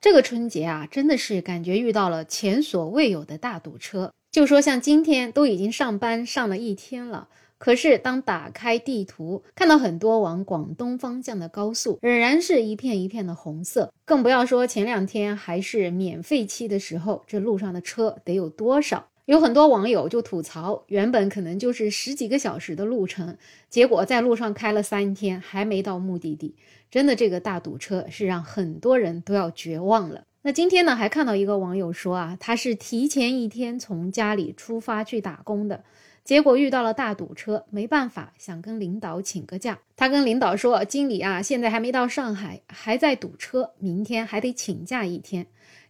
这个春节啊，真的是感觉遇到了前所未有的大堵车。就说像今天都已经上班上了一天了，可是当打开地图，看到很多往广东方向的高速仍然是一片一片的红色，更不要说前两天还是免费期的时候，这路上的车得有多少？有很多网友就吐槽，原本可能就是十几个小时的路程，结果在路上开了三天还没到目的地。真的，这个大堵车是让很多人都要绝望了。那今天呢，还看到一个网友说啊，他是提前一天从家里出发去打工的，结果遇到了大堵车，没办法，想跟领导请个假。他跟领导说，经理啊，现在还没到上海，还在堵车，明天还得请假一天。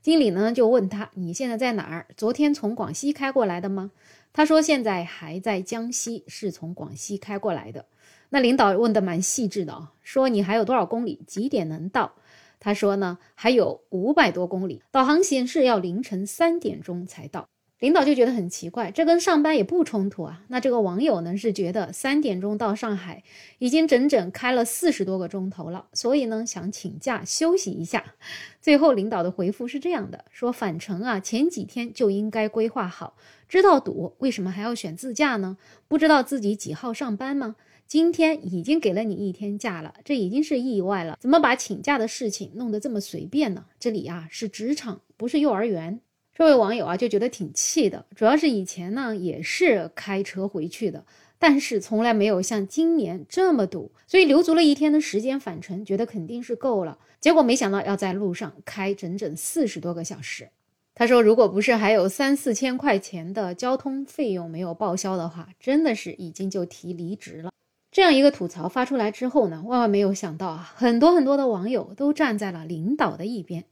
经理呢就问他，你现在在哪儿？昨天从广西开过来的吗？他说现在还在江西，是从广西开过来的。那领导问的蛮细致的啊，说你还有多少公里，几点能到？他说呢，还有五百多公里，导航显示要凌晨三点钟才到。领导就觉得很奇怪，这跟上班也不冲突啊。那这个网友呢是觉得三点钟到上海，已经整整开了四十多个钟头了，所以呢想请假休息一下。最后领导的回复是这样的：说返程啊前几天就应该规划好，知道堵为什么还要选自驾呢？不知道自己几号上班吗？今天已经给了你一天假了，这已经是意外了，怎么把请假的事情弄得这么随便呢？这里啊是职场，不是幼儿园。这位网友啊就觉得挺气的，主要是以前呢也是开车回去的，但是从来没有像今年这么堵，所以留足了一天的时间返程，觉得肯定是够了。结果没想到要在路上开整整四十多个小时。他说，如果不是还有三四千块钱的交通费用没有报销的话，真的是已经就提离职了。这样一个吐槽发出来之后呢，万万没有想到啊，很多很多的网友都站在了领导的一边。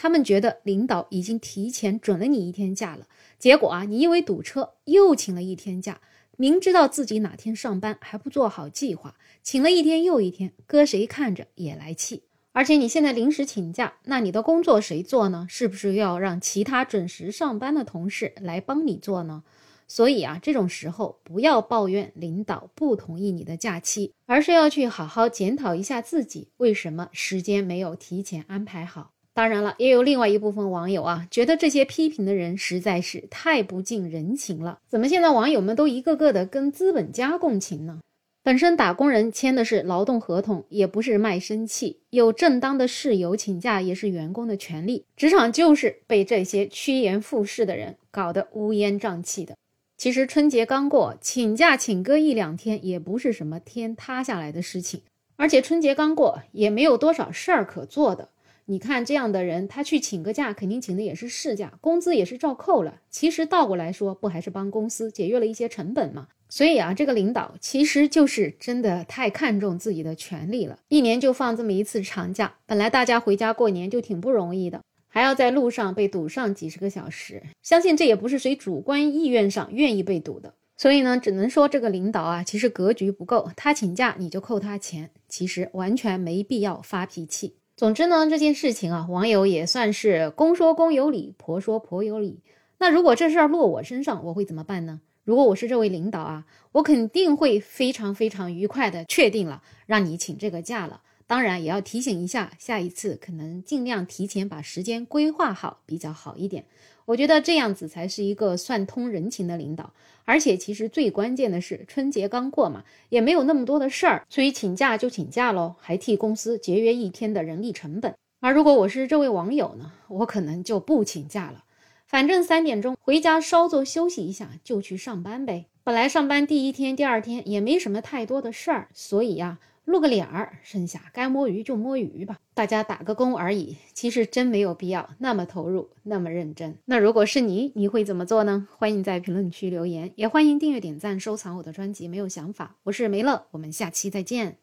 他们觉得领导已经提前准了你一天假了，结果啊，你因为堵车又请了一天假，明知道自己哪天上班还不做好计划，请了一天又一天，搁谁看着也来气。而且你现在临时请假，那你的工作谁做呢？是不是要让其他准时上班的同事来帮你做呢？所以啊，这种时候不要抱怨领导不同意你的假期，而是要去好好检讨一下自己为什么时间没有提前安排好。当然了，也有另外一部分网友啊，觉得这些批评的人实在是太不近人情了。怎么现在网友们都一个个的跟资本家共情呢？本身打工人签的是劳动合同，也不是卖身契，有正当的事由请假也是员工的权利。职场就是被这些趋炎附势的人搞得乌烟瘴气的。其实春节刚过，请假请个一两天也不是什么天塌下来的事情，而且春节刚过也没有多少事儿可做的。你看这样的人，他去请个假，肯定请的也是事假，工资也是照扣了。其实倒过来说，不还是帮公司节约了一些成本吗？所以啊，这个领导其实就是真的太看重自己的权利了。一年就放这么一次长假，本来大家回家过年就挺不容易的，还要在路上被堵上几十个小时，相信这也不是谁主观意愿上愿意被堵的。所以呢，只能说这个领导啊，其实格局不够。他请假你就扣他钱，其实完全没必要发脾气。总之呢，这件事情啊，网友也算是公说公有理，婆说婆有理。那如果这事儿落我身上，我会怎么办呢？如果我是这位领导啊，我肯定会非常非常愉快的确定了让你请这个假了。当然也要提醒一下，下一次可能尽量提前把时间规划好，比较好一点。我觉得这样子才是一个算通人情的领导，而且其实最关键的是春节刚过嘛，也没有那么多的事儿，所以请假就请假喽，还替公司节约一天的人力成本。而如果我是这位网友呢，我可能就不请假了，反正三点钟回家稍作休息一下就去上班呗。本来上班第一天、第二天也没什么太多的事儿，所以呀。露个脸儿，剩下该摸鱼就摸鱼吧，大家打个工而已。其实真没有必要那么投入，那么认真。那如果是你，你会怎么做呢？欢迎在评论区留言，也欢迎订阅、点赞、收藏我的专辑。没有想法，我是梅乐，我们下期再见。